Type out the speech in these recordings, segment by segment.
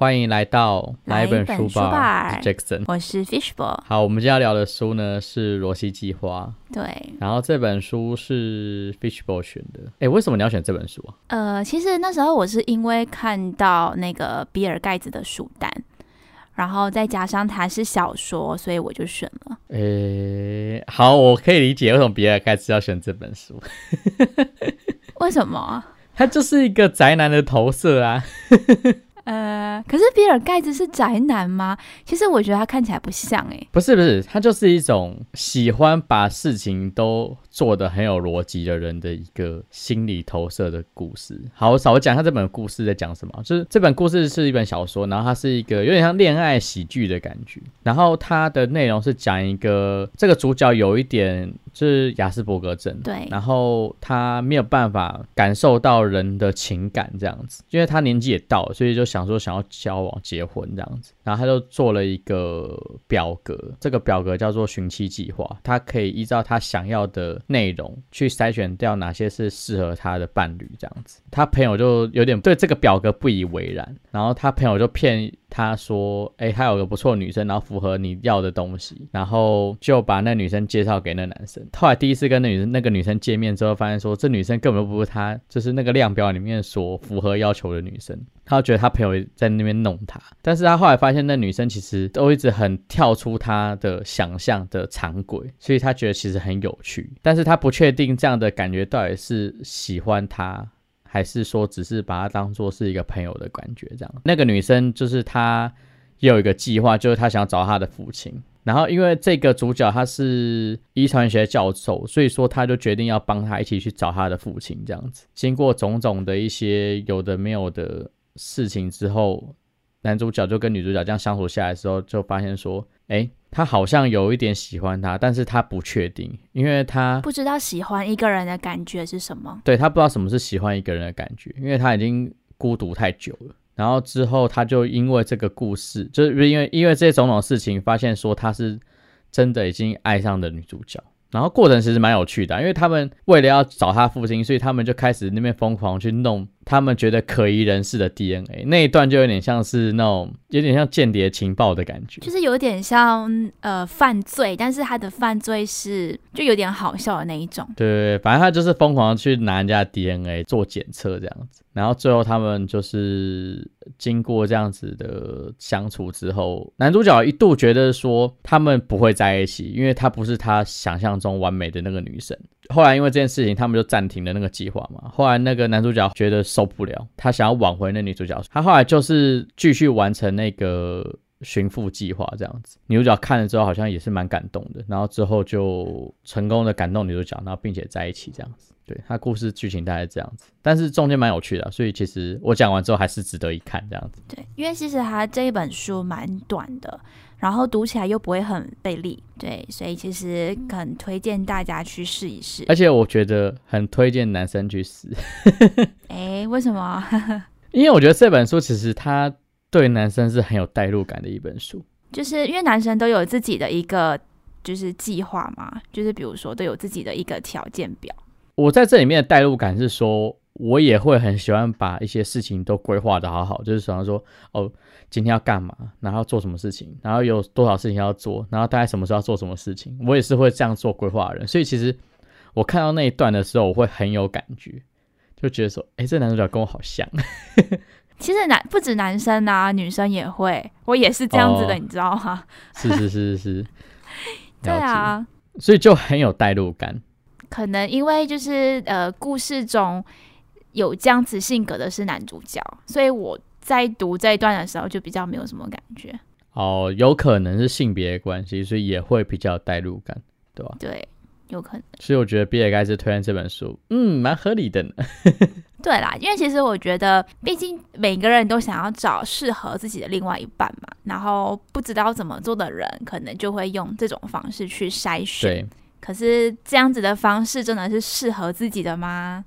欢迎来到来一本书吧吧，Jackson。我是 Fishball。好，我们今天要聊的书呢是《罗西计划对，》，然后这本书是 Fishball 选的。哎，为什么你要选这本书啊？呃，其实那时候我是因为看到那个比尔盖茨的书单，然后再加上它是小说，所以我就选了。诶，好，我可以理解为什么比尔盖茨要选这本书，为什么？他就是一个宅男的投射啊。呃，可是比尔盖茨是宅男吗？其实我觉得他看起来不像诶、不是不是，他就是一种喜欢把事情都做的很有逻辑的人的一个心理投射的故事。好，我稍微讲一下这本故事在讲什么。就是这本故事是一本小说，然后它是一个有点像恋爱喜剧的感觉。然后它的内容是讲一个这个主角有一点就是雅斯伯格症，对然后他没有办法感受到人的情感这样子，因为他年纪也到了，所以就想说想要交往、结婚这样子。然后他就做了一个表格，这个表格叫做寻妻计划，他可以依照他想要的内容去筛选掉哪些是适合他的伴侣这样子。他朋友就有点对这个表格不以为然，然后他朋友就骗他说，哎，他有个不错的女生，然后符合你要的东西，然后就把那女生介绍给那男生。后来第一次跟那女生那个女生见面之后，发现说这女生根本不是他就是那个量表里面所符合要求的女生。他就觉得他朋友在那边弄他，但是他后来发现那女生其实都一直很跳出他的想象的常轨，所以他觉得其实很有趣，但是他不确定这样的感觉到底是喜欢他，还是说只是把他当做是一个朋友的感觉这样。那个女生就是她也有一个计划，就是她想要找她的父亲。然后，因为这个主角他是遗传学教授，所以说他就决定要帮他一起去找他的父亲。这样子，经过种种的一些有的没有的事情之后，男主角就跟女主角这样相处下来的时候，就发现说，哎，他好像有一点喜欢她，但是他不确定，因为他不知道喜欢一个人的感觉是什么。对他不知道什么是喜欢一个人的感觉，因为他已经孤独太久了。然后之后，他就因为这个故事，就是因为因为这些种种事情，发现说他是真的已经爱上了女主角。然后过程其实蛮有趣的啊，因为他们为了要找他父亲，所以他们就开始那边疯狂去弄他们觉得可疑人士的 DNA。那一段就有点像是那种有点像间谍情报的感觉。就是有点像呃犯罪，但是他的犯罪是就有点好笑的那一种。对反正他就是疯狂地去拿人家的 DNA 做检测这样子，然后最后他们就是经过这样子的相处之后，男主角一度觉得说他们不会在一起，因为他不是他想象中完美的那个女生。后来因为这件事情，他们就暂停了那个计划嘛。后来那个男主角觉得受不了，他想要挽回那女主角，他后来就是继续完成那个寻父计划这样子。女主角看了之后好像也是蛮感动的，然后之后就成功的感动女主角，然后并且在一起这样子。对他故事剧情大概这样子，但是中间蛮有趣的，所以其实我讲完之后还是值得一看这样子。对，因为其实他这一本书蛮短的，然后读起来又不会很费力，对，所以其实很推荐大家去试一试。而且我觉得很推荐男生去试，哎，为什么？因为我觉得这本书其实它对男生是很有代入感的一本书。就是因为男生都有自己的一个就是计划嘛，就是比如说都有自己的一个条件表。我在这里面的代入感是说，我也会很喜欢把一些事情都规划的好好，就是想要说，哦，今天要干嘛，然后做什么事情，然后有多少事情要做，然后大概什么时候要做什么事情，我也是会这样做规划的人。所以其实我看到那一段的时候，我会很有感觉，就觉得说，哎，这男主角跟我好像。其实男不止男生啊，女生也会，我也是这样子的，哦你知道吗？是是是是是，对，啊，所以就很有代入感。可能因为就是呃，故事中有这样子性格的是男主角，所以我在读这一段的时候就比较没有什么感觉。哦，有可能是性别关系，所以也会比较有代入感，对吧？对，有可能。所以我觉得比尔盖茨推荐这本书，嗯，蛮合理的呢。对啦，因为其实我觉得，毕竟每个人都想要找适合自己的另外一半嘛，然后不知道怎么做的人，可能就会用这种方式去筛选。对，可是这样子的方式真的是适合自己的吗？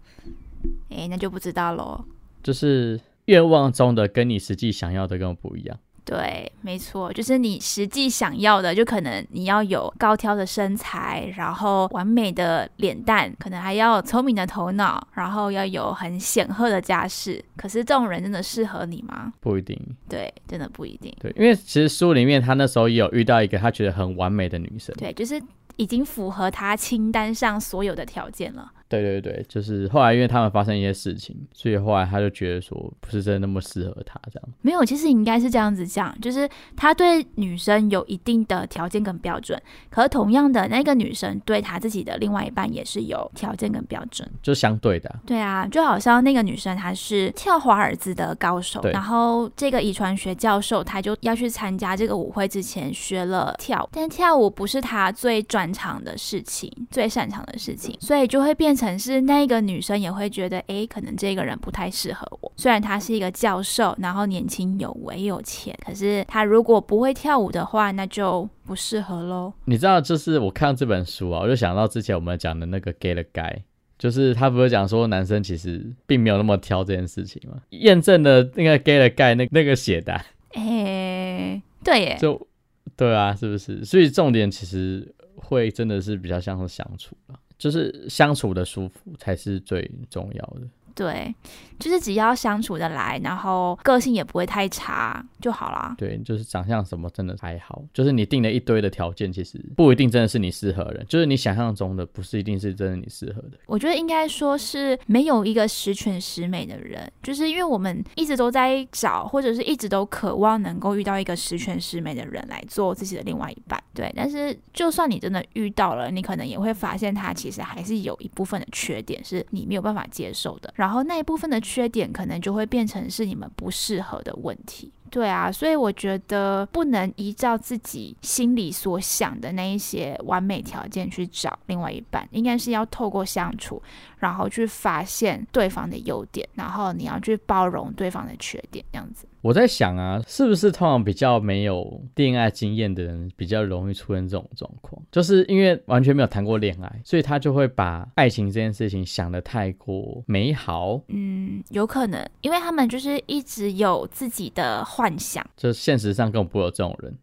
哎，那就不知道喽。就是愿望中的跟你实际想要的根本不一样。对，没错，就是你实际想要的，就可能你要有高挑的身材，然后完美的脸蛋，可能还要聪明的头脑，然后要有很显赫的家世。可是这种人真的适合你吗？不一定。对，真的不一定。对，因为其实书里面他那时候也有遇到一个他觉得很完美的女生。对，就是已经符合他清单上所有的条件了。对对对，就是后来因为他们发生一些事情，所以后来他就觉得说不是真的那么适合他这样。没有，其实应该是这样子讲，就是他对女生有一定的条件跟标准，可是同样的那个女生对他自己的另外一半也是有条件跟标准，就相对的。对啊，就好像那个女生她是跳华尔兹的高手，然后这个遗传学教授他就要去参加这个舞会之前学了跳，但跳舞不是他最专长的事情，最擅长的事情，所以就会变成。可是那个女生也会觉得，哎，可能这个人不太适合我。虽然他是一个教授，然后年轻有为有钱，可是他如果不会跳舞的话，那就不适合喽。你知道，就是我看这本书啊，我就想到之前我们讲的那个 gay 的 guy，就是他不是讲说男生其实并没有那么挑这件事情吗？验证了那个 gay 的 guy 那那个写的，哎，对耶，就对啊，是不是？所以重点其实会真的是比较像是相处了。就是相处的舒服才是最重要的。对，就是只要相处的来，然后个性也不会太差就好啦。对，就是长相什么真的还好，就是你定了一堆的条件，其实不一定真的是你适合的，就是你想象中的不是一定是真的你适合的。我觉得应该说是没有一个十全十美的人，就是因为我们一直都在找，或者是一直都渴望能够遇到一个十全十美的人来做自己的另外一半。对，但是就算你真的遇到了，你可能也会发现他其实还是有一部分的缺点是你没有办法接受的。然后那一部分的缺点，可能就会变成是你们不适合的问题。对啊，所以我觉得不能依照自己心里所想的那一些完美条件去找另外一半，应该是要透过相处，然后去发现对方的优点，然后你要去包容对方的缺点，这样子。我在想啊，是不是通常比较没有恋爱经验的人比较容易出现这种状况？就是因为完全没有谈过恋爱，所以他就会把爱情这件事情想得太过美好。嗯，有可能，因为他们就是一直有自己的幻想，就现实上根本不会有这种人。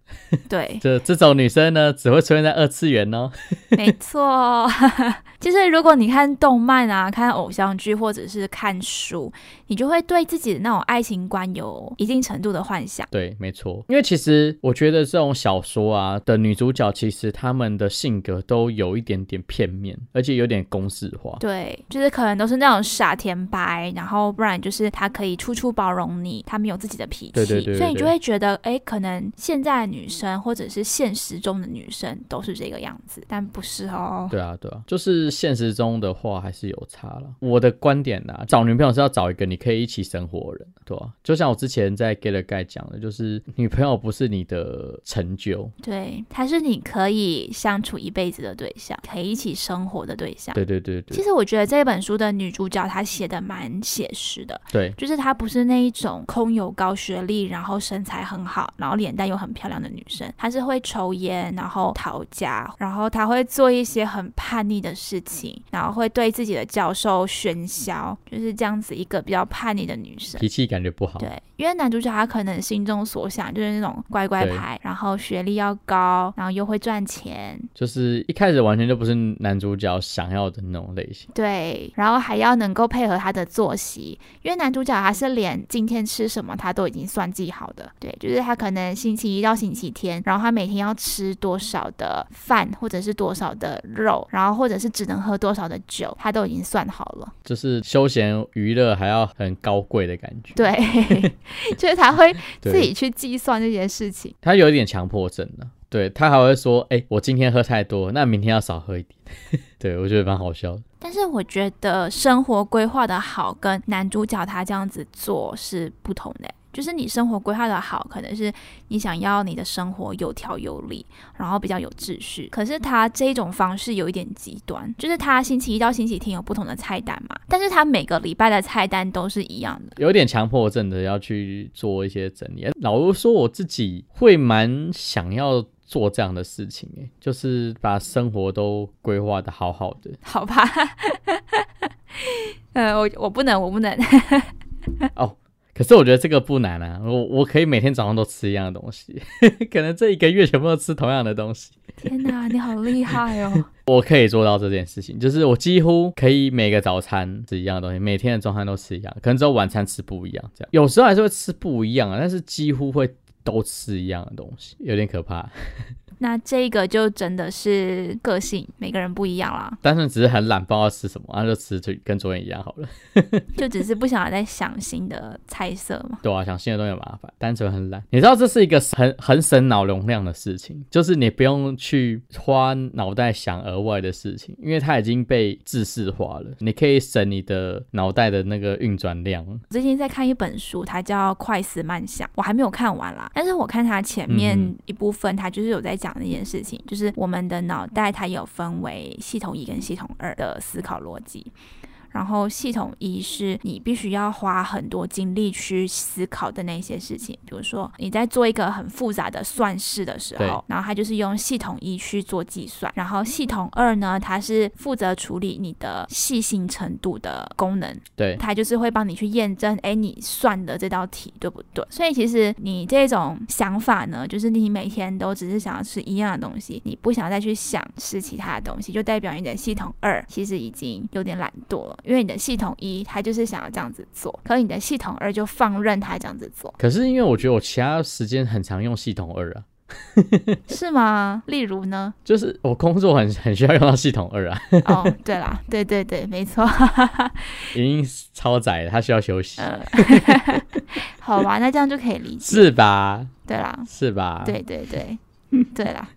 对，这这种女生呢，只会出现在二次元哦。没错，就是如果你看动漫啊、看偶像剧或者是看书，你就会对自己的那种爱情观有一定程度的幻想。对，没错。因为其实我觉得这种小说啊的女主角，其实她们的性格都有一点点片面，而且有点公式化。对，就是可能都是那种傻甜白，然后不然就是她可以处处包容你，她们有自己的脾气。对对对。所以你就会觉得，哎，可能现在女生或者是现实中的女生都是这个样子，但不是哦。对啊，对啊，就是现实中的话还是有差了。我的观点呢，找女朋友是要找一个你可以一起生活的人，对吧？就像我之前在 Get a Guy 讲的，就是女朋友不是你的成就，对，她是你可以相处一辈子的对象，可以一起生活的对象。对对对对。其实我觉得这本书的女主角她写的蛮写实的，对，就是她不是那一种空有高学历，然后身材很好，然后脸蛋又很漂亮的女生，她是会抽烟，然后逃家，然后她会做一些很叛逆的事情，然后会对自己的教授喧嚣，就是这样子一个比较叛逆的女生，脾气感觉不好。对，因为男主角他可能心中所想就是那种乖乖牌，然后学历要高，然后又会赚钱，就是一开始完全就不是男主角想要的那种类型。对，然后还要能够配合他的作息，因为男主角他是连今天吃什么他都已经算计好的。对，就是他可能星期一到星期天，然后他每天要吃多少的饭，或者是多少的肉，然后或者是只能喝多少的酒，他都已经算好了。就是休闲娱乐还要很高贵的感觉。对，就是他会 自己去计算这件事情。他有一点强迫症呢。对他还会说：“哎，我今天喝太多，那明天要少喝一点。”对我觉得蛮好笑的。但是我觉得生活规划的好，跟男主角他这样子做是不同的。就是你生活规划的好，可能是你想要你的生活有条有理，然后比较有秩序。可是他这种方式有一点极端，就是他星期一到星期天有不同的菜单嘛，但是他每个礼拜的菜单都是一样的，有点强迫症的要去做一些整理。老实说，我自己会蛮想要做这样的事情，诶，就是把生活都规划的好好的。好吧，呃，我我不能，我不能。哦。可是我觉得这个不难啊，我我可以每天早上都吃一样的东西，可能这一个月全部都吃同样的东西。天哪，你好厉害哦！我可以做到这件事情，就是我几乎可以每个早餐吃一样的东西，每天的中餐都吃一样，可能只有晚餐吃不一样，这样有时候还是会吃不一样啊，但是几乎会都吃一样的东西，有点可怕。那这个就真的是个性，每个人不一样啦。单纯只是很懒，不知道吃什么，然后就吃就跟昨天一样好了。就只是不想再想新的菜色嘛。对啊，想新的东西麻烦，单纯很懒。你知道这是一个很很省脑容量的事情，就是你不用去花脑袋想额外的事情，因为它已经被制式化了。你可以省你的脑袋的那个运转量。最近在看一本书，它叫《快思慢想》，我还没有看完啦。但是我看它前面一部分，它就是有在讲。那件事情就是我们的脑袋，它有分为系统一跟系统二的思考逻辑。然后系统一是你必须要花很多精力去思考的那些事情，比如说你在做一个很复杂的算式的时候，然后它就是用系统一去做计算。然后系统二呢，它是负责处理你的细心程度的功能，对，它就是会帮你去验证，哎，你算的这道题对不对？所以其实你这种想法呢，就是你每天都只是想要吃一样的东西，你不想再去想吃其他的东西，就代表你的系统二其实已经有点懒惰了。因为你的系统一，他就是想要这样子做，可你的系统二就放任他这样子做。可是因为我觉得我其他时间很常用系统二啊，是吗？例如呢？就是我工作很很需要用到系统二啊。哦，对啦，对对对，没错，已经超载了，他需要休息。好吧，那这样就可以理解，是吧？对啦，是吧？对对对，对啦。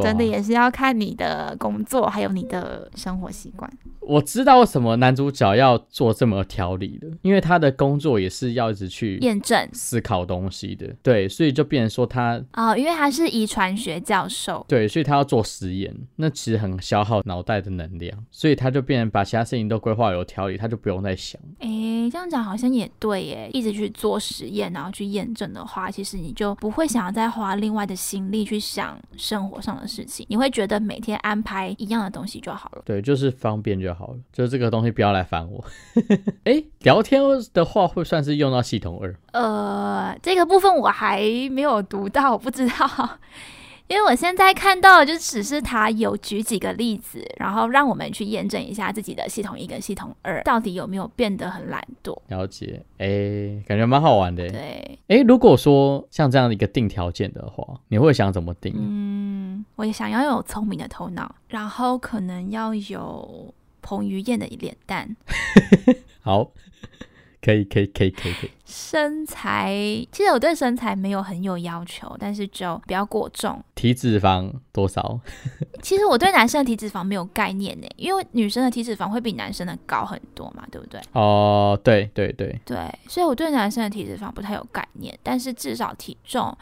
真的也是要看你的工作，还有你的生活习惯。我知道为什么男主角要做这么条理的，因为他的工作也是要一直去验证、思考东西的。对，所以就变成说他哦，因为他是遗传学教授，对，所以他要做实验，那其实很消耗脑袋的能量，所以他就变成把其他事情都规划有条理，他就不用再想。哎，这样讲好像也对耶，一直去做实验，然后去验证的话，其实你就不会想要再花另外的心力去想生活上的事情，你会觉得每天安排一样的东西就好了。对，就是方便就好了，就是这个东西不要来烦我。哎，聊天的话会算是用到系统二？呃，这个部分我还没有读到，我不知道。因为我现在看到的就只是他有举几个例子，然后让我们去验证一下自己的系统一跟系统二到底有没有变得很懒惰。了解，哎，感觉蛮好玩的。对，哎，如果说像这样的一个定条件的话，你会想怎么定？嗯，我也想要有聪明的头脑，然后可能要有彭于晏的脸蛋。好。可以可以可以可以可以。身材其实我对身材没有很有要求，但是就不要过重。体脂肪多少？其实我对男生的体脂肪没有概念呢，因为女生的体脂肪会比男生的高很多嘛，对不对？哦，对对对对，所以我对男生的体脂肪不太有概念，但是至少体重，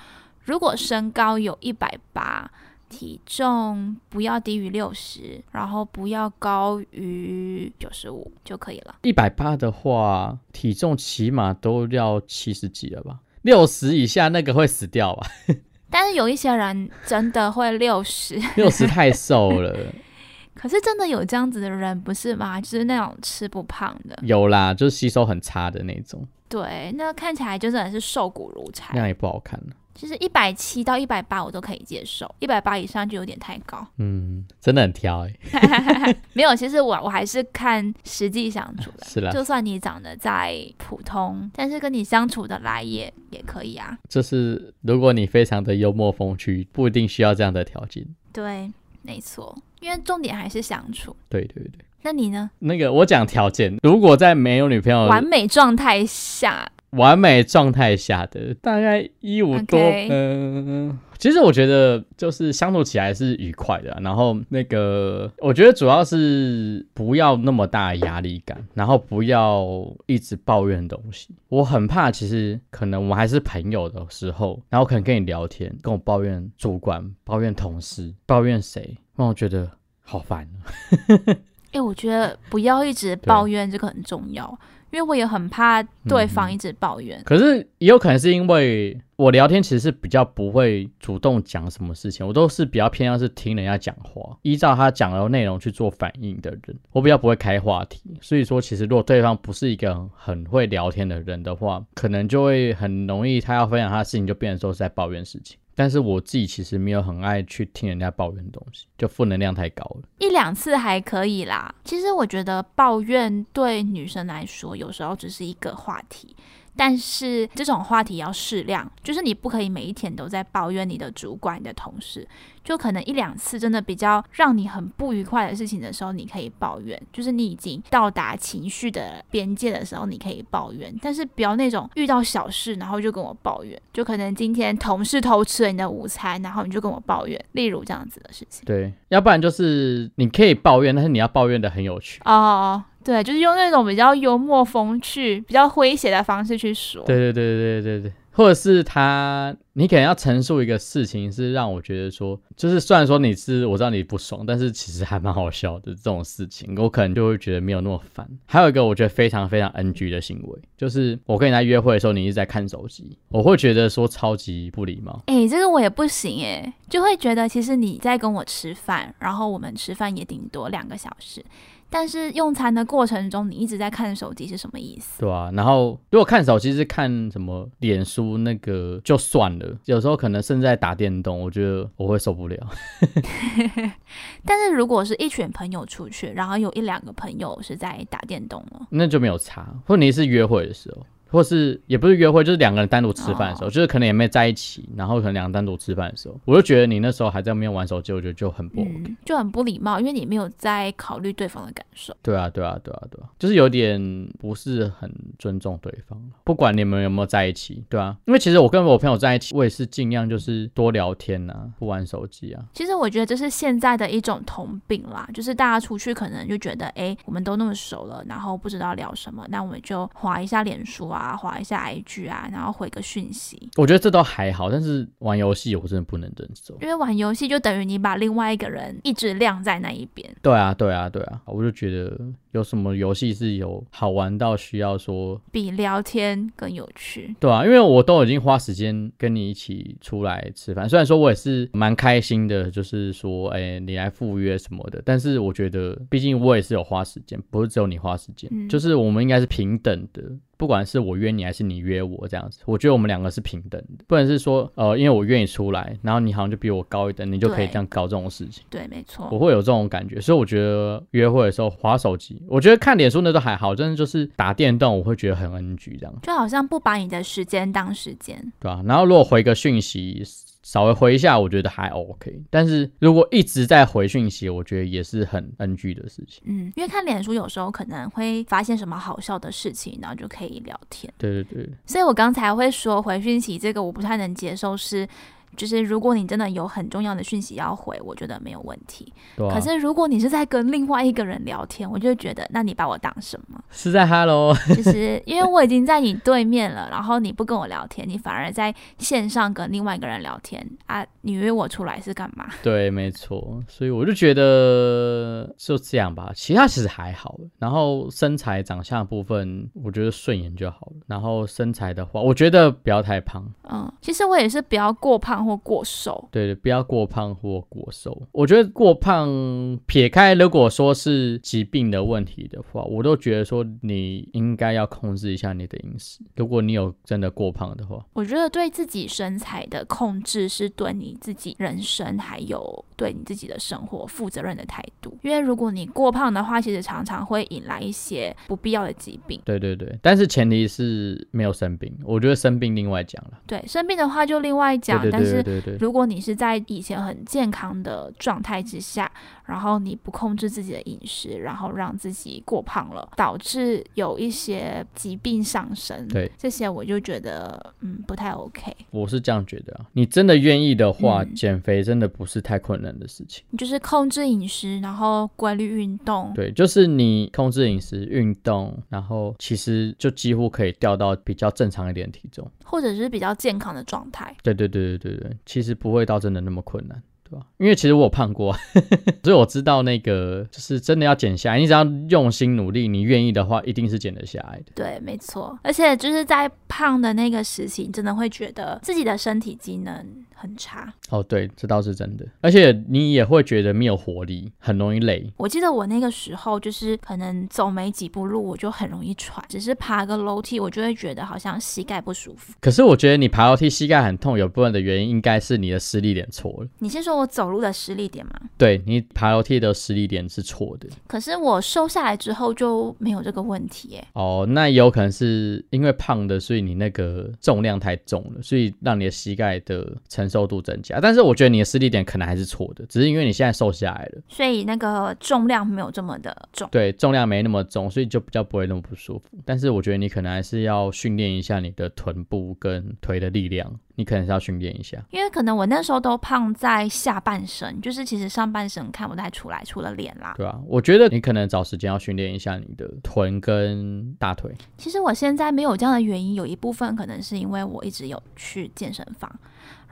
如果身高有一百八。体重不要低于六十，然后不要高于九十五就可以了。一百八的话，体重起码都要七十几了吧？六十以下那个会死掉吧？但是有一些人真的会六十，六十太瘦了。可是真的有这样子的人不是吗？就是那种吃不胖的。有啦，就是吸收很差的那种。对，那看起来就真的是瘦骨如柴，那样也不好看了。其实一百七到一百八我都可以接受，一百八以上就有点太高。嗯，真的很挑哎。没有，其实我我还是看实际相处的。是啦，就算你长得再普通，但是跟你相处的来也也可以啊。就是如果你非常的幽默风趣，不一定需要这样的条件。对，没错，因为重点还是相处。对对对。那你呢？那个我讲条件，如果在没有女朋友完美状态下。完美状态下的大概一五多，嗯，其实我觉得就是相处起来是愉快的。然后那个，我觉得主要是不要那么大压力感，然后不要一直抱怨东西。我很怕，其实可能我还是朋友的时候，然后可能跟你聊天，跟我抱怨主管、抱怨同事、抱怨谁，让我觉得好烦。哎，我觉得不要一直抱怨，这个很重要。因为我也很怕对方一直抱怨。可是也有可能是因为我聊天其实是比较不会主动讲什么事情，我都是比较偏向是听人家讲话，依照他讲的内容去做反应的人。我比较不会开话题，所以说其实如果对方不是一个很会聊天的人的话，可能就会很容易他要分享他的事情就变成说是在抱怨事情。但是我自己其实没有很爱去听人家抱怨的东西，就负能量太高了。一两次还可以啦。其实我觉得抱怨对女生来说，有时候只是一个话题。但是这种话题要适量，就是你不可以每一天都在抱怨你的主管、你的同事，就可能一两次真的比较让你很不愉快的事情的时候，你可以抱怨，就是你已经到达情绪的边界的时候，你可以抱怨。但是不要那种遇到小事然后就跟我抱怨，就可能今天同事偷吃了你的午餐，然后你就跟我抱怨，例如这样子的事情。对，要不然就是你可以抱怨，但是你要抱怨的很有趣哦。对，就是用那种比较幽默风趣、比较诙谐的方式去说。对对对对对对，或者是他，你可能要陈述一个事情，是让我觉得说，就是虽然说你是我知道你不爽，但是其实还蛮好笑的这种事情，我可能就会觉得没有那么烦。还有一个我觉得非常非常 NG 的行为，就是我跟你在约会的时候，你一直在看手机，我会觉得说超级不礼貌。哎，这个我也不行哎，就会觉得其实你在跟我吃饭，然后我们吃饭也顶多两个小时。但是用餐的过程中，你一直在看手机是什么意思？对啊，然后如果看手机是看什么脸书那个就算了，有时候可能甚至在打电动，我觉得我会受不了。但是如果是一群朋友出去，然后有一两个朋友是在打电动了，那就没有差。或你是约会的时候。或是也不是约会，就是两个人单独吃饭的时候，就是可能也没在一起，然后可能两个单独吃饭的时候，我就觉得你那时候还在那边玩手机，我觉得就很不 OK，就很不礼貌，因为你没有在考虑对方的感受。对啊，对啊，对啊，对啊，就是有点不是很尊重对方。不管你们有没有在一起，对啊，因为其实我跟我朋友在一起，我也是尽量就是多聊天呐，不玩手机啊。其实我觉得这是现在的一种通病啦，就是大家出去可能就觉得，哎，我们都那么熟了，然后不知道聊什么，那我们就划一下脸书啊，划一下 IG 啊，然后回个讯息，我觉得这都还好，但是玩游戏我真的不能忍受，因为玩游戏就等于你把另外一个人一直晾在那一边。对啊，对啊，对啊，我就觉得有什么游戏是有好玩到需要说比聊天更有趣。对啊，因为我都已经花时间跟你一起出来吃饭，虽然说我也是蛮开心的，就是说，哎，你来赴约什么的，但是我觉得，毕竟我也是有花时间，不是只有你花时间，就是我们应该是平等的。不管是我约你还是你约我这样子，我觉得我们两个是平等的，不能是说呃，因为我约你出来，然后你好像就比我高一等，你就可以这样搞这种事情。对，没错，我会有这种感觉，所以我觉得约会的时候划手机，我觉得看脸书那都还好，真的就是打电动，我会觉得很 NG 这样，就好像不把你的时间当时间，对啊？然后如果回个讯息。稍微回一下，我觉得还 OK。但是如果一直在回讯息，我觉得也是很 NG 的事情。嗯，因为看脸书有时候可能会发现什么好笑的事情，然后就可以聊天。对对对。所以我刚才会说回讯息这个我不太能接受是。就是如果你真的有很重要的讯息要回，我觉得没有问题。可是如果你是在跟另外一个人聊天，我就觉得，那你把我当什么？是在 Hello？就是因为我已经在你对面了，然后你不跟我聊天，你反而在线上跟另外一个人聊天啊？你约我出来是干嘛？对，没错。所以我就觉得就这样吧，其他其实还好。然后身材长相部分，我觉得顺眼就好了。然后身材的话，我觉得不要太胖。嗯，其实我也是不要过胖。或过瘦，对对，不要过胖或过瘦。我觉得过胖，撇开如果说是疾病的问题的话，我都觉得说你应该要控制一下你的饮食。如果你有真的过胖的话，我觉得对自己身材的控制是对你自己人生还有对你自己的生活负责任的态度。因为如果你过胖的话，其实常常会引来一些不必要的疾病。对对对，但是前提是没有生病。我觉得生病另外讲了。对，生病的话就另外讲，但是。对对对，如果你是在以前很健康的状态之下，然后你不控制自己的饮食，然后让自己过胖了，导致有一些疾病上升，对这些我就觉得嗯不太 OK。我是这样觉得啊，你真的愿意的话，减肥真的不是太困难的事情。你就是控制饮食，然后规律运动。对，就是你控制饮食、运动，然后其实就几乎可以掉到比较正常一点体重，或者是比较健康的状态。对对对对对对。其实不会到真的那么困难。对吧？因为其实我有胖过，所以我知道那个就是真的要减下来，你只要用心努力，你愿意的话，一定是减得下来的。对，没错。而且就是在胖的那个时期，真的会觉得自己的身体机能很差。哦，对，这倒是真的。而且你也会觉得没有活力，很容易累。我记得我那个时候就是可能走没几步路，我就很容易喘，只是爬个楼梯，我就会觉得好像膝盖不舒服。可是我觉得你爬楼梯膝盖很痛，有部分的原因应该是你的施力点错了。你先说我走路的实力点吗？对你爬楼梯的实力点是错的。可是我瘦下来之后就没有这个问题耶。哦，那有可能是因为胖的，所以你那个重量太重了，所以让你的膝盖的承受度增加。但是我觉得你的实力点可能还是错的，只是因为你现在瘦下来了，所以那个重量没有这么的重。对，重量没那么重，所以就比较不会那么不舒服。但是我觉得你可能还是要训练一下你的臀部跟腿的力量。你可能是要训练一下，因为可能我那时候都胖在下半身，就是其实上半身看不太出来，除了脸啦。对啊，我觉得你可能找时间要训练一下你的臀跟大腿。其实我现在没有这样的原因，有一部分可能是因为我一直有去健身房。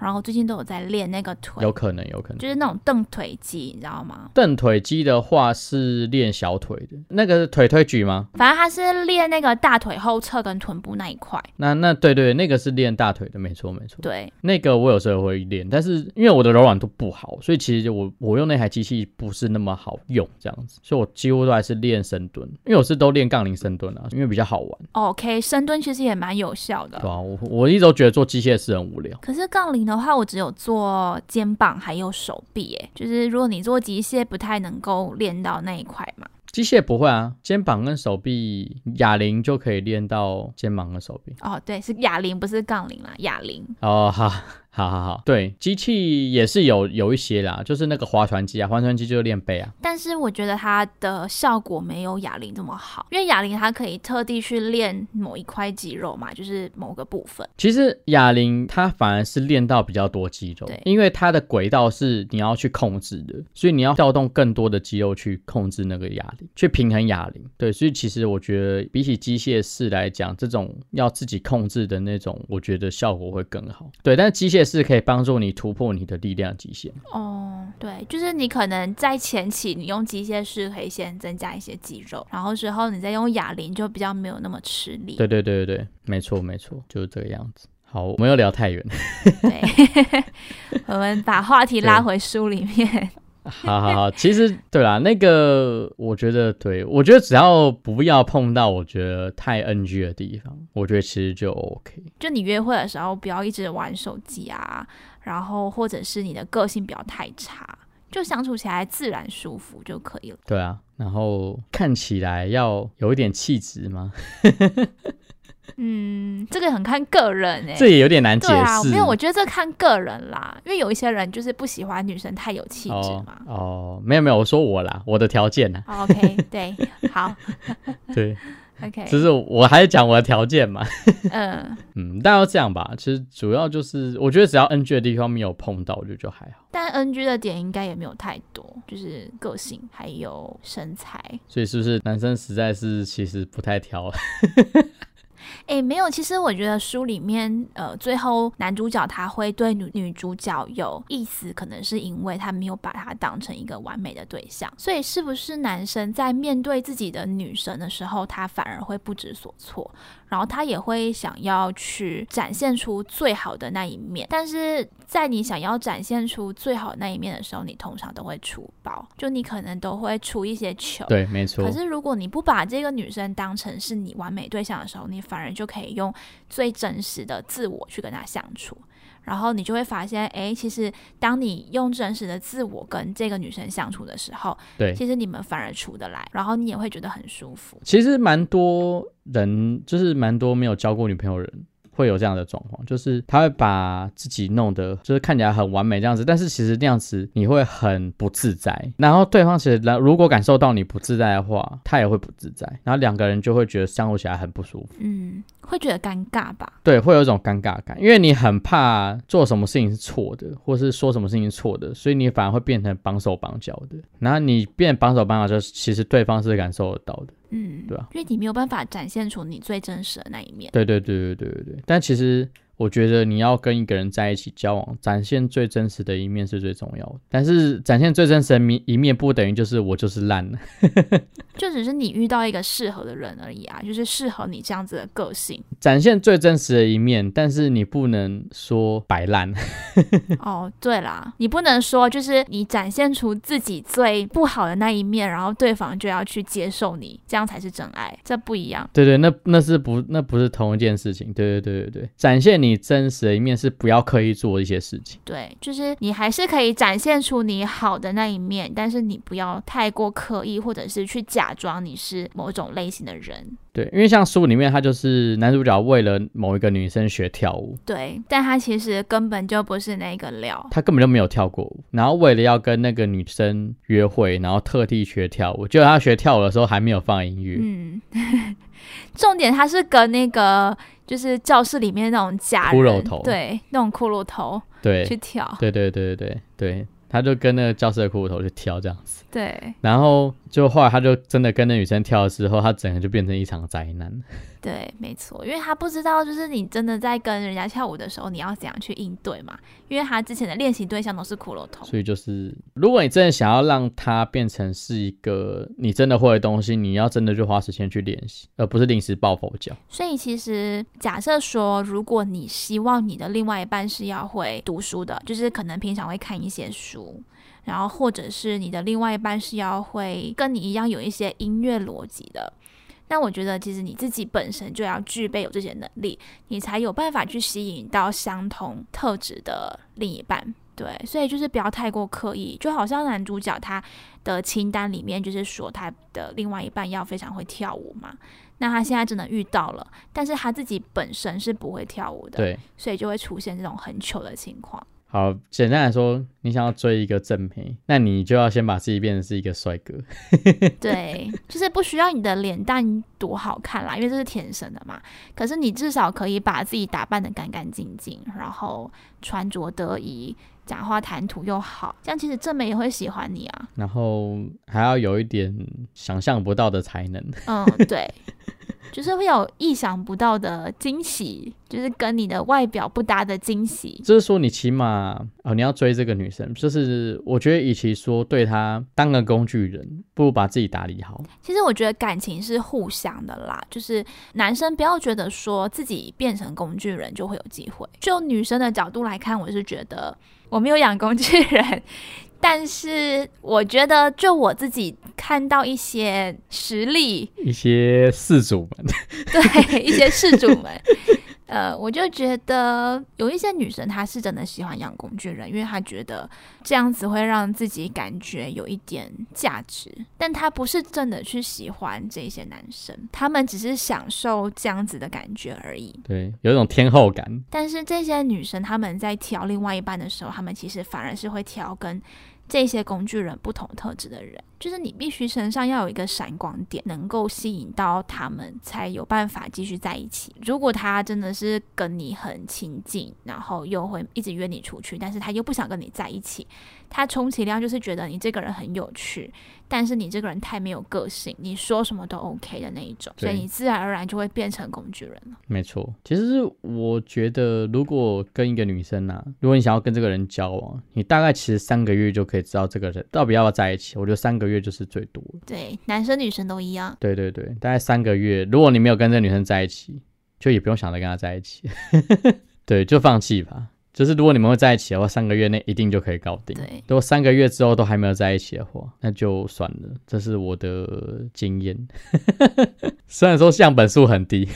然后最近都有在练那个腿，有可能，有可能，就是那种蹬腿肌，你知道吗？蹬腿肌的话是练小腿的，那个腿推举吗？反正他是练那个大腿后侧跟臀部那一块。那那对对，那个是练大腿的，没错没错。对，那个我有时候会练，但是因为我的柔软度不好，所以其实我我用那台机器不是那么好用，这样子，所以我几乎都还是练深蹲，因为我是都练杠铃深蹲啊，因为比较好玩。OK，深蹲其实也蛮有效的。对啊，我我一直都觉得做机械是很无聊。可是杠铃。的话，我只有做肩膀还有手臂，哎，就是如果你做机械，不太能够练到那一块嘛。机械不会啊，肩膀跟手臂哑铃就可以练到肩膀跟手臂。哦，对，是哑铃，不是杠铃啦，哑铃。哦，好。好好好，对，机器也是有有一些啦，就是那个划船机啊，划船机就是练背啊。但是我觉得它的效果没有哑铃这么好，因为哑铃它可以特地去练某一块肌肉嘛，就是某个部分。其实哑铃它反而是练到比较多肌肉，对，因为它的轨道是你要去控制的，所以你要调动更多的肌肉去控制那个哑铃，去平衡哑铃。对，所以其实我觉得比起机械式来讲，这种要自己控制的那种，我觉得效果会更好。对，但是机械。是可以帮助你突破你的力量极限哦。对，就是你可能在前期你用机械式可以先增加一些肌肉，然后之后你再用哑铃就比较没有那么吃力。对对对对对，没错没错，就是这个样子。好，我们又聊太远。对，我们把话题拉回书里面。好好好，其实对啦，那个我觉得，对我觉得只要不要碰到我觉得太 NG 的地方，我觉得其实就 OK。就你约会的时候不要一直玩手机啊，然后或者是你的个性不要太差，就相处起来自然舒服就可以了。对啊，然后看起来要有一点气质吗？嗯，这个很看个人哎，这也有点难解释。没有，我觉得这看个人啦，因为有一些人就是不喜欢女生太有气质嘛。哦，没有没有，我说我啦，我的条件呢？OK，对，好，对，OK，就是我还是讲我的条件嘛。嗯嗯，但要这样吧，其实主要就是我觉得只要 NG 的地方没有碰到，我觉得就还好。但 NG 的点应该也没有太多，就是个性还有身材。所以是不是男生实在是其实不太挑？哎，没有，其实我觉得书里面，呃，最后男主角他会对女女主角有意思，可能是因为他没有把她当成一个完美的对象，所以是不是男生在面对自己的女神的时候，他反而会不知所措？然后他也会想要去展现出最好的那一面，但是在你想要展现出最好的那一面的时候，你通常都会出包，就你可能都会出一些糗。对，没错。可是如果你不把这个女生当成是你完美对象的时候，你反而就可以用最真实的自我去跟她相处。然后你就会发现，哎，其实当你用真实的自我跟这个女生相处的时候，对，其实你们反而处得来，然后你也会觉得很舒服。其实蛮多人，就是蛮多没有交过女朋友人。会有这样的状况，就是他会把自己弄得就是看起来很完美这样子，但是其实那样子你会很不自在。然后对方其实如果感受到你不自在的话，他也会不自在，然后两个人就会觉得相处起来很不舒服。嗯，会觉得尴尬吧？对，会有一种尴尬感，因为你很怕做什么事情是错的，或是说什么事情是错的，所以你反而会变成绑手绑脚的。然后你变绑手绑脚，就其实对方是感受得到的。嗯，对啊，因为你没有办法展现出你最真实的那一面。对对对对对对对。但其实我觉得你要跟一个人在一起交往，展现最真实的一面是最重要的。但是展现最真实的一一面，不等于就是我就是烂了。就只是你遇到一个适合的人而已啊，就是适合你这样子的个性。展现最真实的一面，但是你不能说摆烂。哦，对啦，你不能说就是你展现出自己最不好的那一面，然后对方就要去接受你，这样才是真爱，这不一样。对对，那那是不那不是同一件事情。对对对对对，展现你真实的一面是不要刻意做一些事情。对，就是你还是可以展现出你好的那一面，但是你不要太过刻意，或者是去假装你是某种类型的人。对，因为像书里面，他就是男主角为了某一个女生学跳舞，对，但他其实根本就不是那个料，他根本就没有跳过舞，然后为了要跟那个女生约会，然后特地学跳舞，结果他学跳舞的时候还没有放音乐。嗯，重点他是跟那个就是教室里面那种假骷髅头，对，那种骷髅头，对，去跳，对对对对对对，他就跟那个教室的骷髅头去跳这样子，对，然后就后来他就真的跟那女生跳的时候，他整个就变成一场灾难。对，没错，因为他不知道，就是你真的在跟人家跳舞的时候，你要怎样去应对嘛？因为他之前的练习对象都是骷髅头，所以就是如果你真的想要让他变成是一个你真的会的东西，你要真的就花时间去练习，而不是临时抱佛脚。所以其实假设说，如果你希望你的另外一半是要会读书的，就是可能平常会看一些书，然后或者是你的另外一半是要会跟你一样有一些音乐逻辑的。那我觉得，其实你自己本身就要具备有这些能力，你才有办法去吸引到相同特质的另一半。对，所以就是不要太过刻意，就好像男主角他的清单里面就是说他的另外一半要非常会跳舞嘛。那他现在真的遇到了，但是他自己本身是不会跳舞的，对，所以就会出现这种很糗的情况。好，简单来说，你想要追一个正妹，那你就要先把自己变成是一个帅哥。对，就是不需要你的脸蛋多好看啦，因为这是天生的嘛。可是你至少可以把自己打扮的干干净净，然后穿着得宜，讲话谈吐又好，这样其实正妹也会喜欢你啊。然后还要有一点想象不到的才能。嗯，对。就是会有意想不到的惊喜，就是跟你的外表不搭的惊喜。就是说，你起码哦，你要追这个女生，就是我觉得，与其说对她当个工具人，不如把自己打理好。其实我觉得感情是互相的啦，就是男生不要觉得说自己变成工具人就会有机会。就女生的角度来看，我是觉得我没有养工具人。但是我觉得，就我自己看到一些实力，一些事主们，对一些事主们，呃，我就觉得有一些女生她是真的喜欢养工具人，因为她觉得这样子会让自己感觉有一点价值，但她不是真的去喜欢这些男生，他们只是享受这样子的感觉而已。对，有一种天后感。但是这些女生她们在挑另外一半的时候，她们其实反而是会挑跟。这些工具人不同特质的人，就是你必须身上要有一个闪光点，能够吸引到他们，才有办法继续在一起。如果他真的是跟你很亲近，然后又会一直约你出去，但是他又不想跟你在一起，他充其量就是觉得你这个人很有趣。但是你这个人太没有个性，你说什么都 OK 的那一种，所以你自然而然就会变成工具人了。没错，其实我觉得，如果跟一个女生啊，如果你想要跟这个人交往，你大概其实三个月就可以知道这个人到底要不要在一起。我觉得三个月就是最多了。对，男生女生都一样。对对对，大概三个月，如果你没有跟这个女生在一起，就也不用想着跟她在一起，对，就放弃吧。就是如果你们会在一起的话，三个月内一定就可以搞定。对，如果三个月之后都还没有在一起的话，那就算了。这是我的经验，虽然说样本数很低。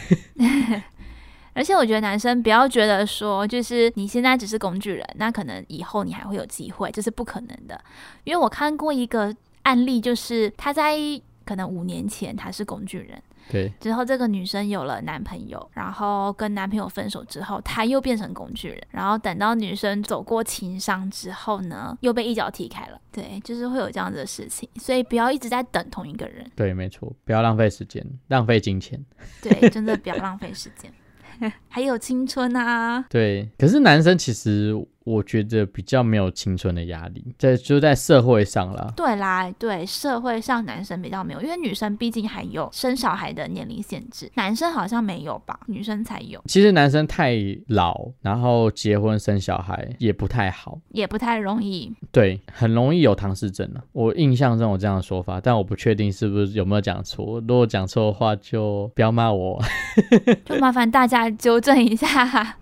而且我觉得男生不要觉得说，就是你现在只是工具人，那可能以后你还会有机会，这是不可能的。因为我看过一个案例，就是他在可能五年前他是工具人。对，之后这个女生有了男朋友，然后跟男朋友分手之后，她又变成工具人，然后等到女生走过情伤之后呢，又被一脚踢开了。对，就是会有这样子的事情，所以不要一直在等同一个人。对，没错，不要浪费时间，浪费金钱。对，真的不要浪费时间，还有青春啊。对，可是男生其实我觉得比较没有青春的压力，在就在社会上啦。对啦，对，社会上男生比较没有，因为女生毕竟还有生小孩的年龄限制，男生好像没有吧，女生才有，其实男生太老，然后结婚生小孩也不太好，也不太容易。对，很容易有唐氏症啊。我印象中有这样的说法，但我不确定是不是有没有讲错。如果讲错的话，就不要骂我。就麻烦大家纠正一下。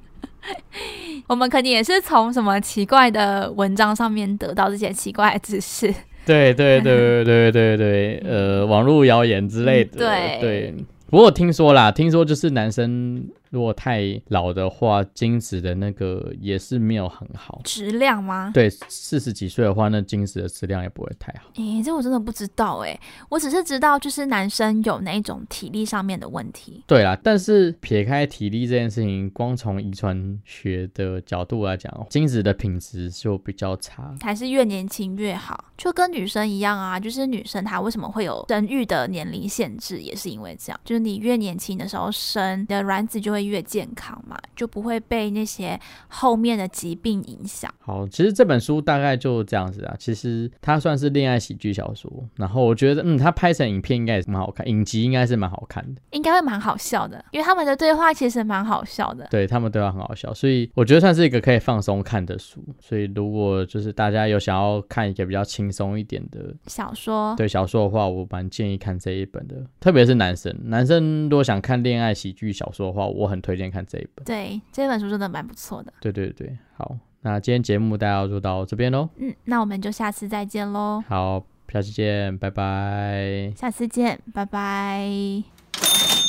我们肯定也是从什么奇怪的文章上面得到这些奇怪的知识。对对对对对对对，呃，网络谣言之类的。对对，不过听说啦，听说就是男生。如果太老的话，精子的那个也是没有很好质量吗？对，四十几岁的话，那精子的质量也不会太好。诶，这我真的不知道诶，我只是知道就是男生有那种体力上面的问题。对啦，但是撇开体力这件事情，光从遗传学的角度来讲，精子的品质就比较差，还是越年轻越好，就跟女生一样啊。就是女生她为什么会有生育的年龄限制，也是因为这样，就是你越年轻的时候生你的卵子就会。越健康嘛，就不会被那些后面的疾病影响。好，其实这本书大概就这样子啊。其实它算是恋爱喜剧小说，然后我觉得，嗯，它拍成影片应该也是蛮好看，影集应该是蛮好看的，应该会蛮好笑的，因为他们的对话其实蛮好笑的。对他们对话很好笑，所以我觉得算是一个可以放松看的书。所以如果就是大家有想要看一个比较轻松一点的小说，对小说的话，我蛮建议看这一本的，特别是男生，男生如果想看恋爱喜剧小说的话，我。很推荐看这一本，对这本书真的蛮不错的。对对对，好，那今天节目大家就到这边喽。嗯，那我们就下次再见喽。好，下次见，拜拜。下次见，拜拜。